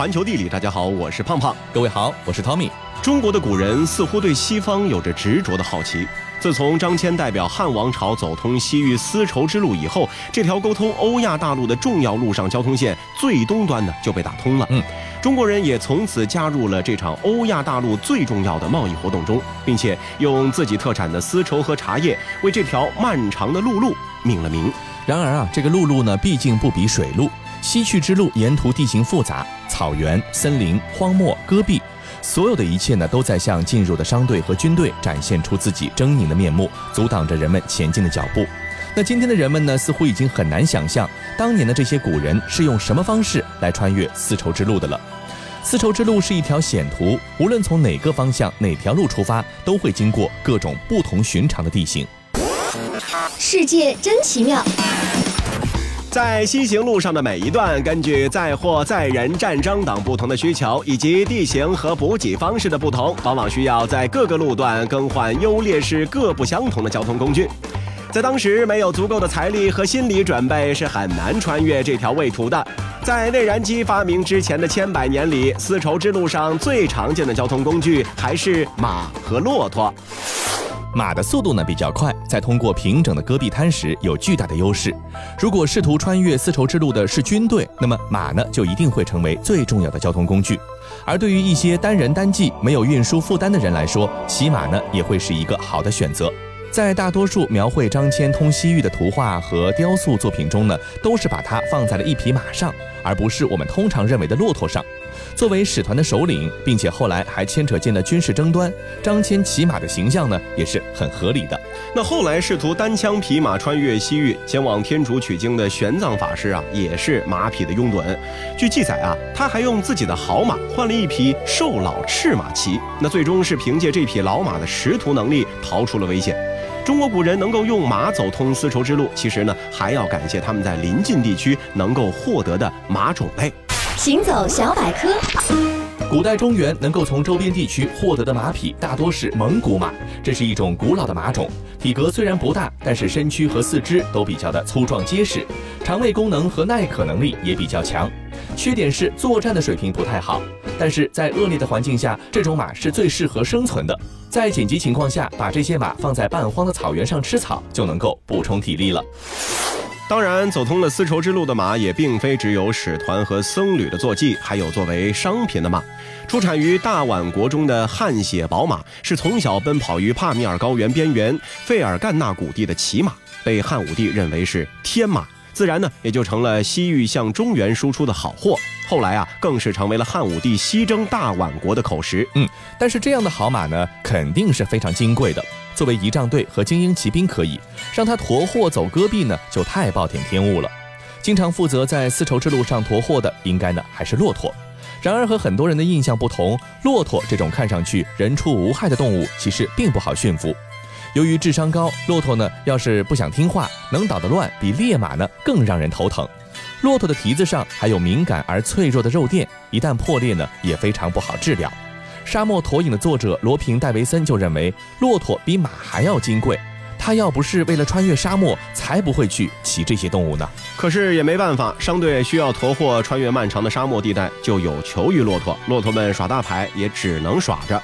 环球地理，大家好，我是胖胖。各位好，我是 Tommy。中国的古人似乎对西方有着执着的好奇。自从张骞代表汉王朝走通西域丝绸之路以后，这条沟通欧亚大陆的重要路上交通线最东端呢就被打通了。嗯，中国人也从此加入了这场欧亚大陆最重要的贸易活动中，并且用自己特产的丝绸和茶叶为这条漫长的陆路命了名。然而啊，这个陆路呢，毕竟不比水路。西去之路沿途地形复杂，草原、森林、荒漠、戈壁。所有的一切呢，都在向进入的商队和军队展现出自己狰狞的面目，阻挡着人们前进的脚步。那今天的人们呢，似乎已经很难想象当年的这些古人是用什么方式来穿越丝绸之路的了。丝绸之路是一条险途，无论从哪个方向、哪条路出发，都会经过各种不同寻常的地形。世界真奇妙。在西行路上的每一段，根据载货、载人、战争等不同的需求，以及地形和补给方式的不同，往往需要在各个路段更换优劣势各不相同的交通工具。在当时，没有足够的财力和心理准备，是很难穿越这条畏途的。在内燃机发明之前的千百年里，丝绸之路上最常见的交通工具还是马和骆驼。马的速度呢比较快，在通过平整的戈壁滩时有巨大的优势。如果试图穿越丝绸之路的是军队，那么马呢就一定会成为最重要的交通工具。而对于一些单人单骑、没有运输负担的人来说，骑马呢也会是一个好的选择。在大多数描绘张骞通西域的图画和雕塑作品中呢，都是把它放在了一匹马上，而不是我们通常认为的骆驼上。作为使团的首领，并且后来还牵扯进了军事争端，张骞骑马的形象呢也是很合理的。那后来试图单枪匹马穿越西域前往天竺取经的玄奘法师啊，也是马匹的拥趸。据记载啊，他还用自己的好马换了一匹瘦老赤马骑，那最终是凭借这匹老马的识途能力逃出了危险。中国古人能够用马走通丝绸之路，其实呢还要感谢他们在临近地区能够获得的马种类。行走小百科：古代中原能够从周边地区获得的马匹大多是蒙古马，这是一种古老的马种，体格虽然不大，但是身躯和四肢都比较的粗壮结实，肠胃功能和耐渴能力也比较强。缺点是作战的水平不太好，但是在恶劣的环境下，这种马是最适合生存的。在紧急情况下，把这些马放在半荒的草原上吃草，就能够补充体力了。当然，走通了丝绸之路的马也并非只有使团和僧侣的坐骑，还有作为商品的马。出产于大宛国中的汗血宝马，是从小奔跑于帕米尔高原边缘费尔干纳谷地的骑马，被汉武帝认为是天马，自然呢也就成了西域向中原输出的好货。后来啊，更是成为了汉武帝西征大宛国的口实。嗯，但是这样的好马呢，肯定是非常金贵的。作为仪仗队和精英骑兵可以让他驮货走戈壁呢，就太暴殄天物了。经常负责在丝绸之路上驮货的，应该呢还是骆驼。然而和很多人的印象不同，骆驼这种看上去人畜无害的动物，其实并不好驯服。由于智商高，骆驼呢要是不想听话，能捣得乱，比烈马呢更让人头疼。骆驼的蹄子上还有敏感而脆弱的肉垫，一旦破裂呢，也非常不好治疗。沙漠驼影的作者罗平戴维森就认为，骆驼比马还要金贵。他要不是为了穿越沙漠，才不会去骑这些动物呢。可是也没办法，商队需要驮货穿越漫长的沙漠地带，就有求于骆驼。骆驼们耍大牌，也只能耍着。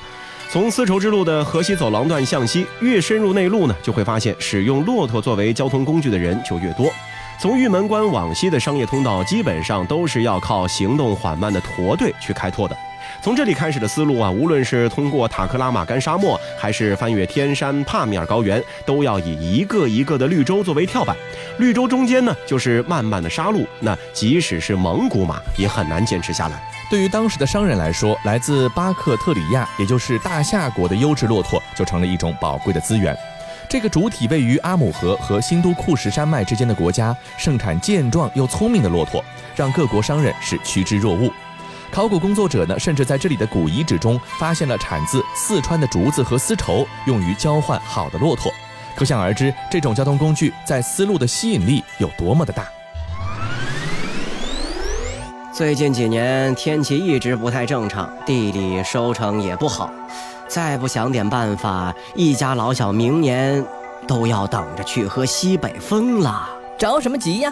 从丝绸之路的河西走廊段向西，越深入内陆呢，就会发现使用骆驼作为交通工具的人就越多。从玉门关往西的商业通道，基本上都是要靠行动缓慢的驼队去开拓的。从这里开始的思路啊，无论是通过塔克拉玛干沙漠，还是翻越天山帕米尔高原，都要以一个一个的绿洲作为跳板。绿洲中间呢，就是漫漫的沙路。那即使是蒙古马，也很难坚持下来。对于当时的商人来说，来自巴克特里亚，也就是大夏国的优质骆驼，就成了一种宝贵的资源。这个主体位于阿姆河和新都库什山脉之间的国家，盛产健壮又聪明的骆驼，让各国商人是趋之若鹜。考古工作者呢，甚至在这里的古遗址中发现了产自四川的竹子和丝绸，用于交换好的骆驼。可想而知，这种交通工具在丝路的吸引力有多么的大。最近几年天气一直不太正常，地里收成也不好，再不想点办法，一家老小明年都要等着去喝西北风了。着什么急呀？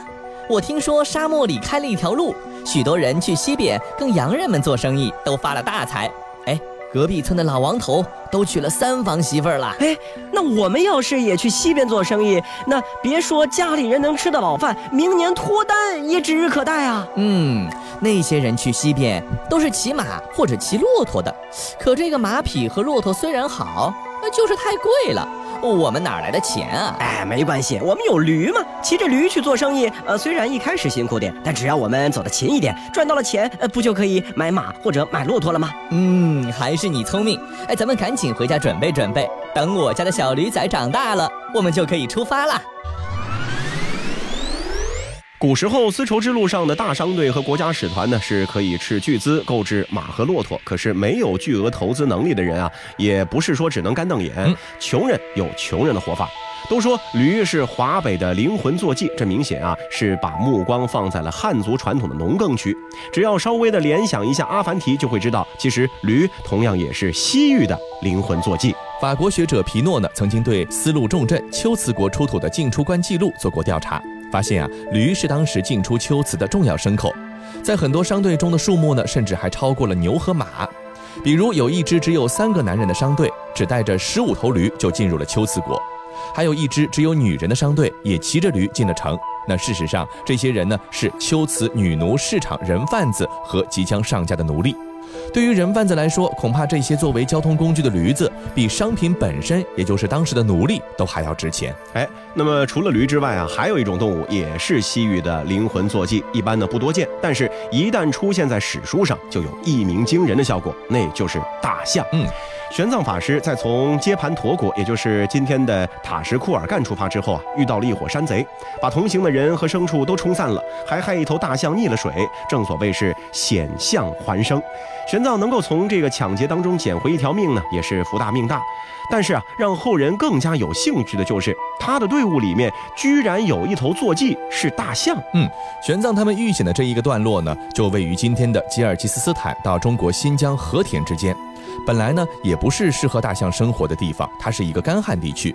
我听说沙漠里开了一条路。许多人去西边跟洋人们做生意，都发了大财。哎，隔壁村的老王头都娶了三房媳妇儿了。哎，那我们要是也去西边做生意，那别说家里人能吃得饱饭，明年脱单也指日可待啊。嗯，那些人去西边都是骑马或者骑骆驼的，可这个马匹和骆驼虽然好，那就是太贵了。我们哪来的钱啊？哎，没关系，我们有驴嘛，骑着驴去做生意。呃，虽然一开始辛苦点，但只要我们走得勤一点，赚到了钱，呃，不就可以买马或者买骆驼了吗？嗯，还是你聪明。哎，咱们赶紧回家准备准备，等我家的小驴仔长大了，我们就可以出发了。古时候，丝绸之路上的大商队和国家使团呢，是可以斥巨资购置马和骆驼。可是没有巨额投资能力的人啊，也不是说只能干瞪眼。穷人有穷人的活法。都说驴是华北的灵魂坐骑，这明显啊是把目光放在了汉族传统的农耕区。只要稍微的联想一下阿凡提，就会知道，其实驴同样也是西域的灵魂坐骑。法国学者皮诺呢，曾经对丝路重镇龟兹国出土的进出关记录做过调查。发现啊，驴是当时进出龟兹的重要牲口，在很多商队中的数目呢，甚至还超过了牛和马。比如有一支只有三个男人的商队，只带着十五头驴就进入了龟兹国；还有一支只有女人的商队，也骑着驴进了城。那事实上，这些人呢是龟兹女奴市场人贩子和即将上架的奴隶。对于人贩子来说，恐怕这些作为交通工具的驴子，比商品本身，也就是当时的奴隶，都还要值钱。哎，那么除了驴之外啊，还有一种动物也是西域的灵魂坐骑，一般呢不多见，但是一旦出现在史书上，就有一鸣惊人的效果，那就是大象。嗯。玄奘法师在从接盘陀国，也就是今天的塔什库尔干出发之后啊，遇到了一伙山贼，把同行的人和牲畜都冲散了，还害一头大象溺了水。正所谓是险象环生，玄奘能够从这个抢劫当中捡回一条命呢，也是福大命大。但是啊，让后人更加有兴趣的就是他的队伍里面居然有一头坐骑是大象。嗯，玄奘他们遇险的这一个段落呢，就位于今天的吉尔吉斯斯坦到中国新疆和田之间。本来呢，也不是适合大象生活的地方，它是一个干旱地区。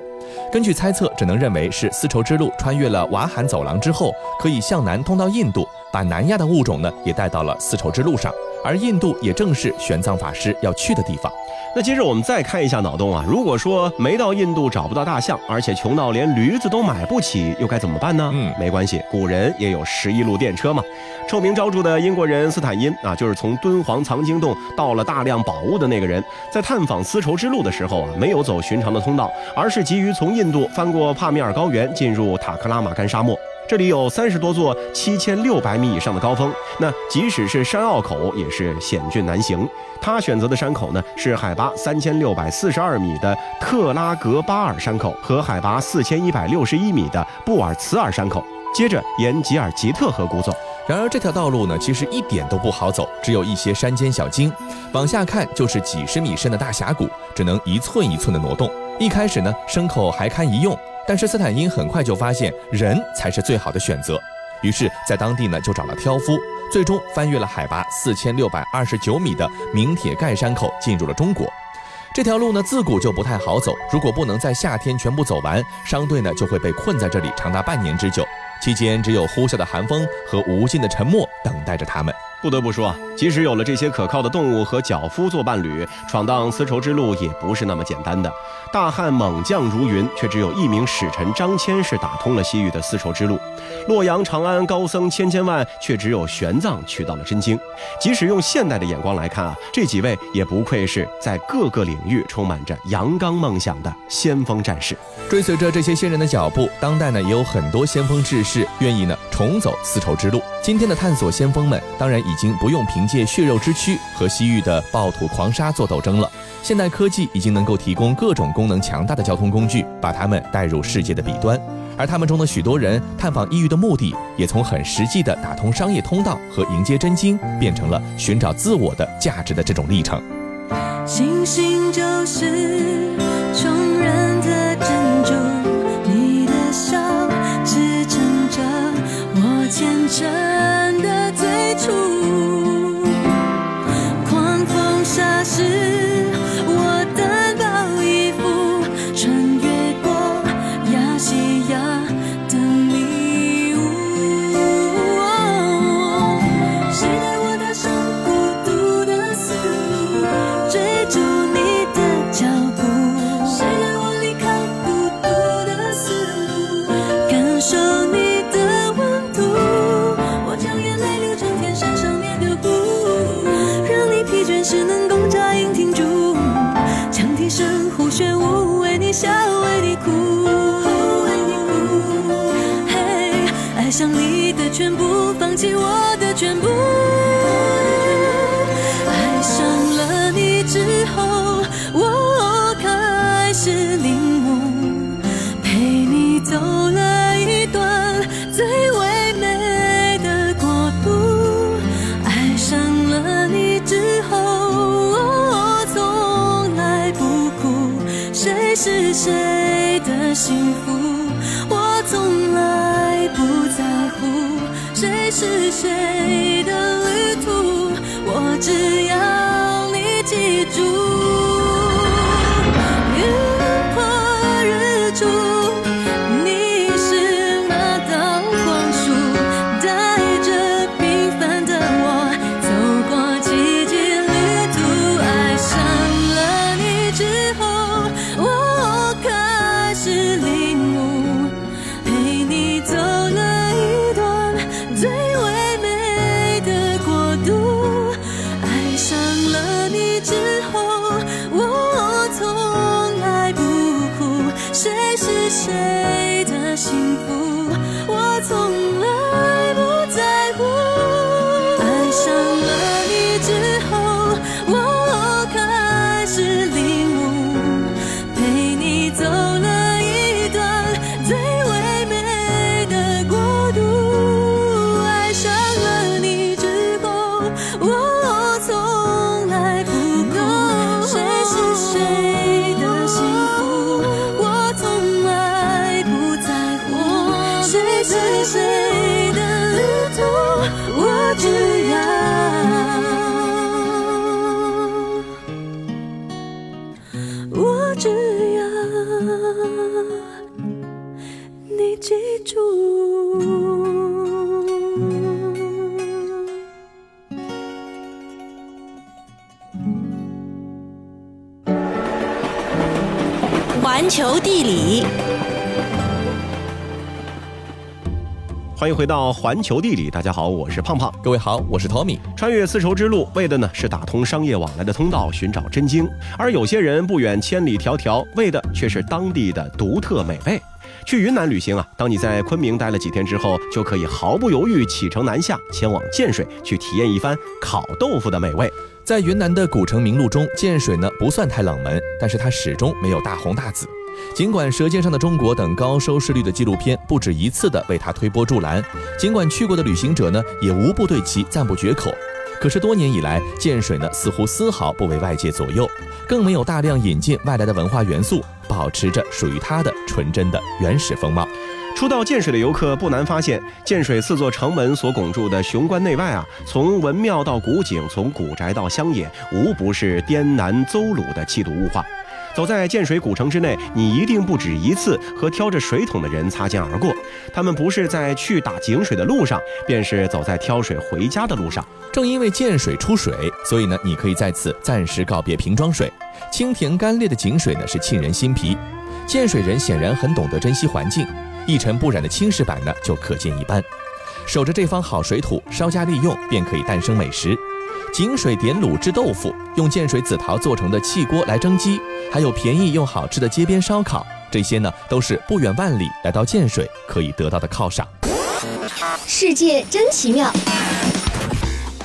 根据猜测，只能认为是丝绸之路穿越了瓦罕走廊之后，可以向南通到印度，把南亚的物种呢也带到了丝绸之路上。而印度也正是玄奘法师要去的地方。那接着我们再看一下脑洞啊，如果说没到印度找不到大象，而且穷到连驴子都买不起，又该怎么办呢？嗯，没关系，古人也有十一路电车嘛。臭名昭著的英国人斯坦因啊，就是从敦煌藏经洞盗了大量宝物的那个人，在探访丝绸之路的时候啊，没有走寻常的通道，而是急于从印度翻过帕米尔高原，进入塔克拉玛干沙漠。这里有三十多座七千六百米以上的高峰，那即使是山坳口也是险峻难行。他选择的山口呢，是海拔三千六百四十二米的特拉格巴尔山口和海拔四千一百六十一米的布尔茨尔山口，接着沿吉尔吉特河谷走。然而这条道路呢，其实一点都不好走，只有一些山间小径，往下看就是几十米深的大峡谷，只能一寸一寸的挪动。一开始呢，牲口还堪一用。但是斯坦因很快就发现人才是最好的选择，于是，在当地呢就找了挑夫，最终翻越了海拔四千六百二十九米的明铁盖山口，进入了中国。这条路呢自古就不太好走，如果不能在夏天全部走完，商队呢就会被困在这里长达半年之久，期间只有呼啸的寒风和无尽的沉默等待着他们。不得不说啊，即使有了这些可靠的动物和脚夫做伴侣，闯荡丝绸之路也不是那么简单的。大汉猛将如云，却只有一名使臣张骞是打通了西域的丝绸之路。洛阳、长安高僧千千万，却只有玄奘取到了真经。即使用现代的眼光来看啊，这几位也不愧是在各个领域充满着阳刚梦想的先锋战士。追随着这些先人的脚步，当代呢也有很多先锋志士愿意呢重走丝绸之路。今天的探索先锋们，当然已经不用凭借血肉之躯和西域的暴徒狂沙做斗争了。现代科技已经能够提供各种功能强大的交通工具，把他们带入世界的彼端。而他们中的许多人探访异域的目的，也从很实际的打通商业通道和迎接真经，变成了寻找自我的价值的这种历程。星星就是穷人的珍珠，你的笑支撑着我虔诚谁的幸福，我从来不在乎，谁是谁的旅途，我只要你记住。环球地理，欢迎回到环球地理，大家好，我是胖胖。各位好，我是 Tommy。穿越丝绸之路，为的呢是打通商业往来的通道，寻找真经；而有些人不远千里迢迢，为的却是当地的独特美味。去云南旅行啊，当你在昆明待了几天之后，就可以毫不犹豫启程南下，前往建水去体验一番烤豆腐的美味。在云南的古城名录中，建水呢不算太冷门，但是它始终没有大红大紫。尽管《舌尖上的中国》等高收视率的纪录片不止一次的为它推波助澜，尽管去过的旅行者呢也无不对其赞不绝口，可是多年以来，建水呢似乎丝毫不为外界左右，更没有大量引进外来的文化元素，保持着属于它的纯真的原始风貌。初到建水的游客不难发现，建水四座城门所拱住的雄关内外啊，从文庙到古井，从古宅到乡野，无不是滇南邹鲁的气度物化。走在建水古城之内，你一定不止一次和挑着水桶的人擦肩而过。他们不是在去打井水的路上，便是走在挑水回家的路上。正因为建水出水，所以呢，你可以在此暂时告别瓶装水。清甜甘冽的井水呢，是沁人心脾。建水人显然很懂得珍惜环境，一尘不染的青石板呢，就可见一斑。守着这方好水土，稍加利用，便可以诞生美食。井水点卤制豆腐，用建水紫陶做成的汽锅来蒸鸡，还有便宜又好吃的街边烧烤，这些呢，都是不远万里来到建水可以得到的犒赏。世界真奇妙。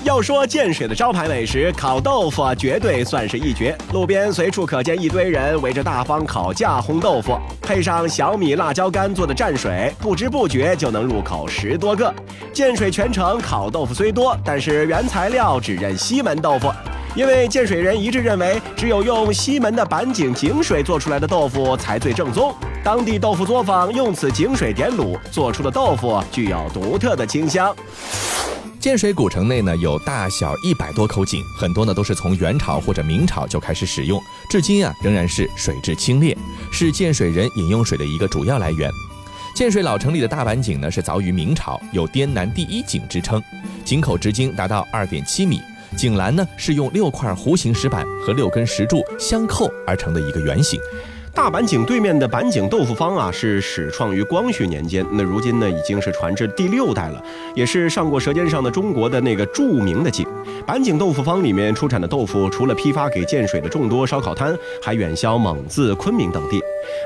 要说建水的招牌美食，烤豆腐啊绝对算是一绝。路边随处可见一堆人围着大方烤架烘豆腐，配上小米辣椒干做的蘸水，不知不觉就能入口十多个。建水全城烤豆腐虽多，但是原材料只认西门豆腐。因为建水人一致认为，只有用西门的板井井水做出来的豆腐才最正宗。当地豆腐作坊用此井水点卤做出的豆腐，具有独特的清香。建水古城内呢有大小一百多口井，很多呢都是从元朝或者明朝就开始使用，至今啊仍然是水质清冽，是建水人饮用水的一个主要来源。建水老城里的大板井呢是凿于明朝，有滇南第一井之称，井口直径达到二点七米，井栏呢是用六块弧形石板和六根石柱相扣而成的一个圆形。大板井对面的板井豆腐坊啊，是始创于光绪年间，那如今呢已经是传至第六代了，也是上过《舌尖上的中国》的那个著名的井。板井豆腐坊里面出产的豆腐，除了批发给建水的众多烧烤摊，还远销蒙自、昆明等地。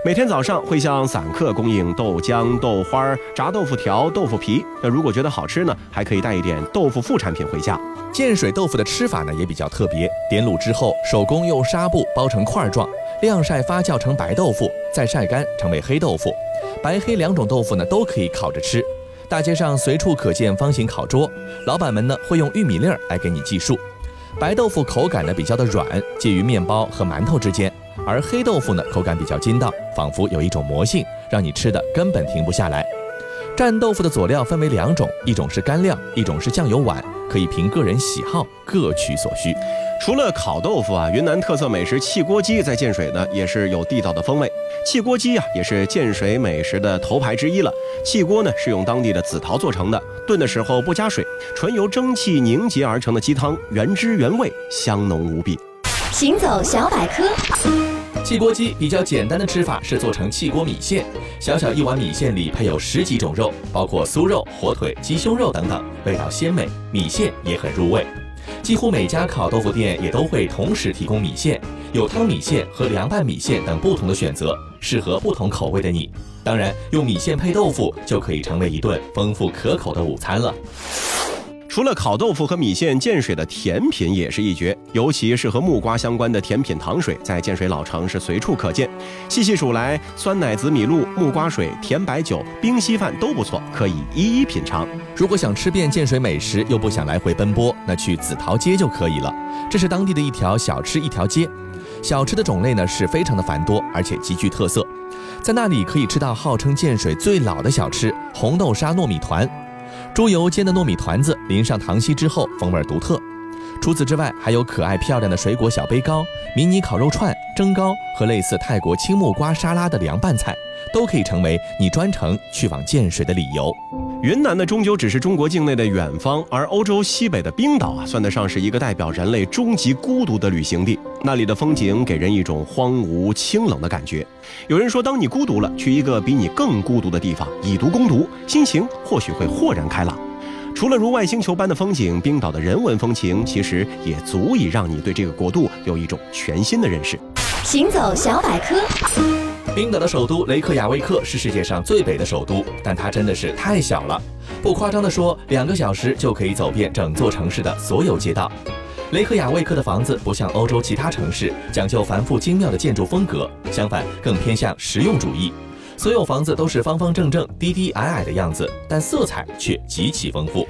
每天早上会向散客供应豆浆、豆花、炸豆腐条、豆腐皮。那如果觉得好吃呢，还可以带一点豆腐副产品回家。建水豆腐的吃法呢也比较特别，点卤之后手工用纱布包成块状，晾晒发酵成白豆腐，再晒干成为黑豆腐。白黑两种豆腐呢都可以烤着吃。大街上随处可见方形烤桌，老板们呢会用玉米粒儿来给你计数。白豆腐口感呢比较的软，介于面包和馒头之间，而黑豆腐呢口感比较筋道，仿佛有一种魔性，让你吃的根本停不下来。蘸豆腐的佐料分为两种，一种是干料，一种是酱油碗，可以凭个人喜好各取所需。除了烤豆腐啊，云南特色美食汽锅鸡在建水呢也是有地道的风味。汽锅鸡啊也是建水美食的头牌之一了。汽锅呢是用当地的紫陶做成的，炖的时候不加水，纯由蒸汽凝结而成的鸡汤，原汁原味，香浓无比。行走小百科，汽锅鸡比较简单的吃法是做成汽锅米线，小小一碗米线里配有十几种肉，包括酥肉、火腿、鸡胸肉等等，味道鲜美，米线也很入味。几乎每家烤豆腐店也都会同时提供米线，有汤米线和凉拌米线等不同的选择，适合不同口味的你。当然，用米线配豆腐就可以成为一顿丰富可口的午餐了。除了烤豆腐和米线，建水的甜品也是一绝，尤其是和木瓜相关的甜品糖水，在建水老城是随处可见。细细数来，酸奶紫米露、木瓜水、甜白酒、冰稀饭都不错，可以一一品尝。如果想吃遍建水美食，又不想来回奔波，那去紫陶街就可以了。这是当地的一条小吃一条街，小吃的种类呢是非常的繁多，而且极具特色。在那里可以吃到号称建水最老的小吃——红豆沙糯米团。猪油煎的糯米团子淋上糖稀之后，风味独特。除此之外，还有可爱漂亮的水果小杯糕、迷你烤肉串、蒸糕和类似泰国青木瓜沙拉的凉拌菜，都可以成为你专程去往建水的理由。云南呢，终究只是中国境内的远方，而欧洲西北的冰岛啊，算得上是一个代表人类终极孤独的旅行地。那里的风景给人一种荒芜清冷的感觉。有人说，当你孤独了，去一个比你更孤独的地方，以毒攻毒，心情或许会豁然开朗。除了如外星球般的风景，冰岛的人文风情其实也足以让你对这个国度有一种全新的认识。行走小百科，冰岛的首都雷克雅未克是世界上最北的首都，但它真的是太小了。不夸张地说，两个小时就可以走遍整座城市的所有街道。雷克雅未克的房子不像欧洲其他城市讲究繁复精妙的建筑风格，相反更偏向实用主义。所有房子都是方方正正、低低矮矮的样子，但色彩却极其丰富。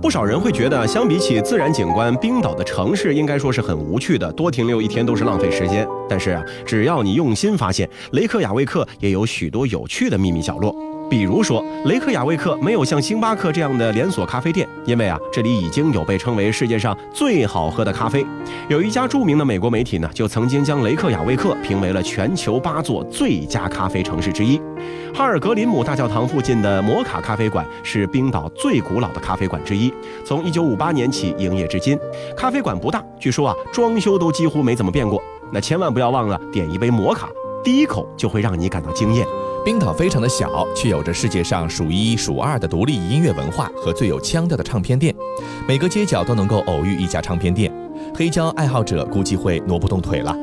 不少人会觉得，相比起自然景观，冰岛的城市应该说是很无趣的，多停留一天都是浪费时间。但是啊，只要你用心发现，雷克雅未克也有许多有趣的秘密角落。比如说，雷克雅未克没有像星巴克这样的连锁咖啡店，因为啊，这里已经有被称为世界上最好喝的咖啡。有一家著名的美国媒体呢，就曾经将雷克雅未克评为了全球八座最佳咖啡城市之一。哈尔格林姆大教堂附近的摩卡咖啡馆是冰岛最古老的咖啡馆之一，从1958年起营业至今。咖啡馆不大，据说啊，装修都几乎没怎么变过。那千万不要忘了点一杯摩卡，第一口就会让你感到惊艳。冰岛非常的小，却有着世界上数一数二的独立音乐文化和最有腔调的唱片店，每个街角都能够偶遇一家唱片店，黑胶爱好者估计会挪不动腿了。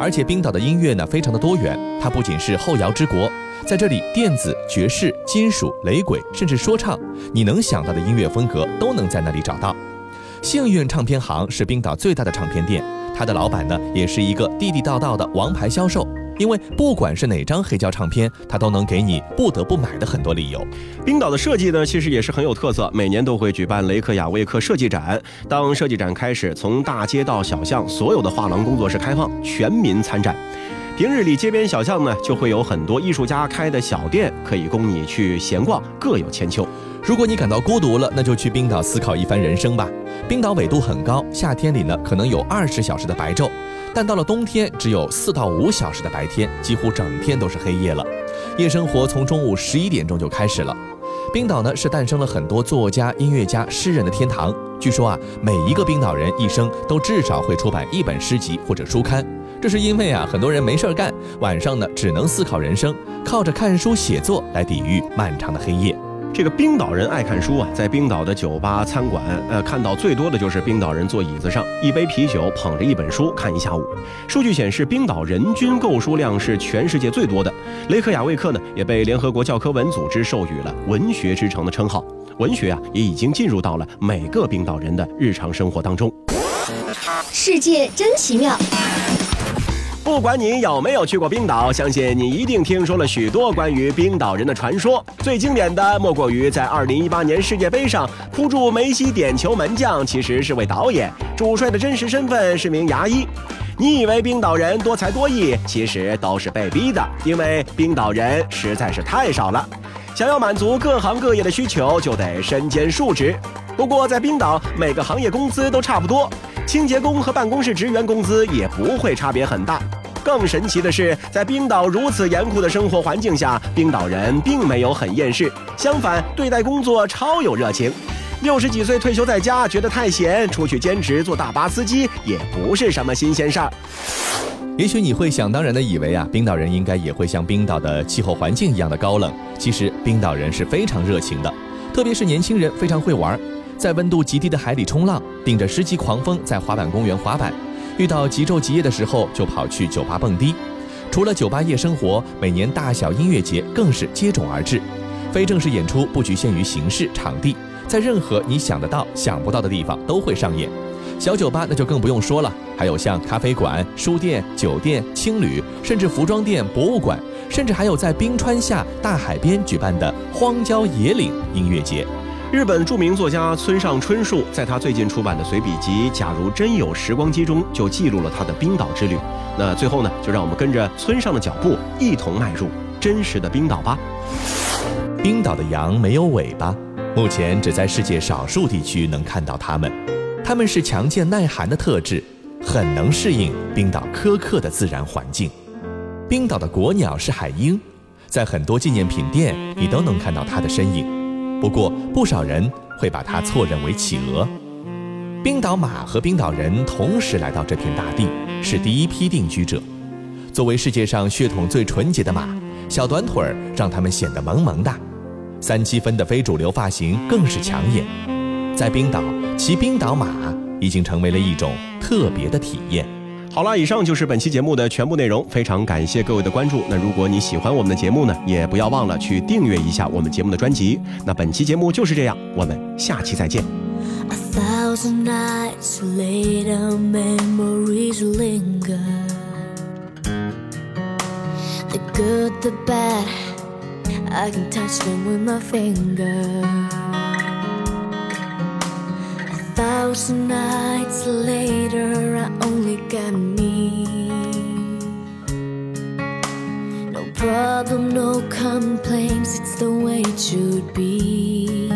而且冰岛的音乐呢非常的多元，它不仅是后摇之国，在这里电子、爵士、金属、雷鬼，甚至说唱，你能想到的音乐风格都能在那里找到。幸运唱片行是冰岛最大的唱片店，他的老板呢也是一个地地道道的王牌销售。因为不管是哪张黑胶唱片，他都能给你不得不买的很多理由。冰岛的设计呢，其实也是很有特色，每年都会举办雷克雅未克设计展。当设计展开始，从大街到小巷，所有的画廊工作室开放，全民参展。平日里街边小巷呢，就会有很多艺术家开的小店，可以供你去闲逛，各有千秋。如果你感到孤独了，那就去冰岛思考一番人生吧。冰岛纬度很高，夏天里呢可能有二十小时的白昼。但到了冬天，只有四到五小时的白天，几乎整天都是黑夜了。夜生活从中午十一点钟就开始了。冰岛呢是诞生了很多作家、音乐家、诗人的天堂。据说啊，每一个冰岛人一生都至少会出版一本诗集或者书刊。这是因为啊，很多人没事儿干，晚上呢只能思考人生，靠着看书写作来抵御漫长的黑夜。这个冰岛人爱看书啊，在冰岛的酒吧、餐馆，呃，看到最多的就是冰岛人坐椅子上，一杯啤酒，捧着一本书看一下午。数据显示，冰岛人均购书量是全世界最多的。雷克雅未克呢，也被联合国教科文组织授予了“文学之城”的称号。文学啊，也已经进入到了每个冰岛人的日常生活当中。世界真奇妙。不管你有没有去过冰岛，相信你一定听说了许多关于冰岛人的传说。最经典的莫过于在2018年世界杯上扑住梅西点球门将，其实是位导演；主帅的真实身份是名牙医。你以为冰岛人多才多艺，其实都是被逼的，因为冰岛人实在是太少了。想要满足各行各业的需求，就得身兼数职。不过在冰岛，每个行业工资都差不多。清洁工和办公室职员工资也不会差别很大。更神奇的是，在冰岛如此严酷的生活环境下，冰岛人并没有很厌世，相反，对待工作超有热情。六十几岁退休在家，觉得太闲，出去兼职做大巴司机也不是什么新鲜事儿。也许你会想当然的以为啊，冰岛人应该也会像冰岛的气候环境一样的高冷。其实，冰岛人是非常热情的，特别是年轻人非常会玩。在温度极低的海里冲浪，顶着十级狂风在滑板公园滑板，遇到极昼极夜的时候就跑去酒吧蹦迪。除了酒吧夜生活，每年大小音乐节更是接踵而至。非正式演出不局限于形式场地，在任何你想得到、想不到的地方都会上演。小酒吧那就更不用说了，还有像咖啡馆、书店、酒店、青旅，甚至服装店、博物馆，甚至还有在冰川下大海边举办的荒郊野岭音乐节。日本著名作家村上春树在他最近出版的随笔集《假如真有时光机》中，就记录了他的冰岛之旅。那最后呢，就让我们跟着村上的脚步，一同迈入真实的冰岛吧。冰岛的羊没有尾巴，目前只在世界少数地区能看到它们。它们是强健耐寒的特质，很能适应冰岛苛刻的自然环境。冰岛的国鸟是海鹰，在很多纪念品店你都能看到它的身影。不过，不少人会把它错认为企鹅。冰岛马和冰岛人同时来到这片大地，是第一批定居者。作为世界上血统最纯洁的马，小短腿儿让他们显得萌萌哒，三七分的非主流发型更是抢眼。在冰岛，骑冰岛马已经成为了一种特别的体验。好了，以上就是本期节目的全部内容，非常感谢各位的关注。那如果你喜欢我们的节目呢，也不要忘了去订阅一下我们节目的专辑。那本期节目就是这样，我们下期再见。A thousand nights later, memories linger. The good, the bad, I can touch them with my finger. Thousand nights later, I only got me. No problem, no complaints, it's the way it should be.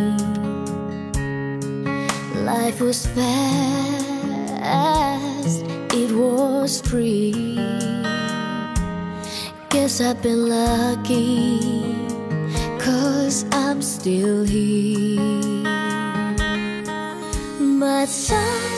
Life was fast, it was free. Guess I've been lucky, cause I'm still here. 化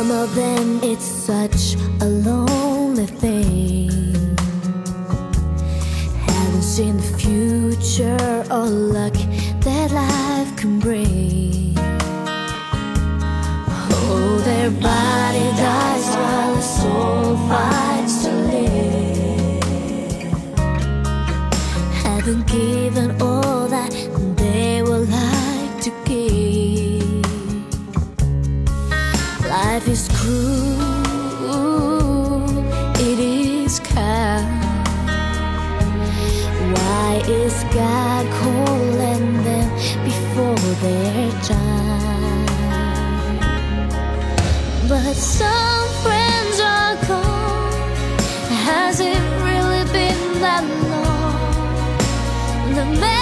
some of them, it's such a lonely thing. Haven't seen the future or luck that life can bring. Oh, their body dies while the soul fights to live. Haven't given the man.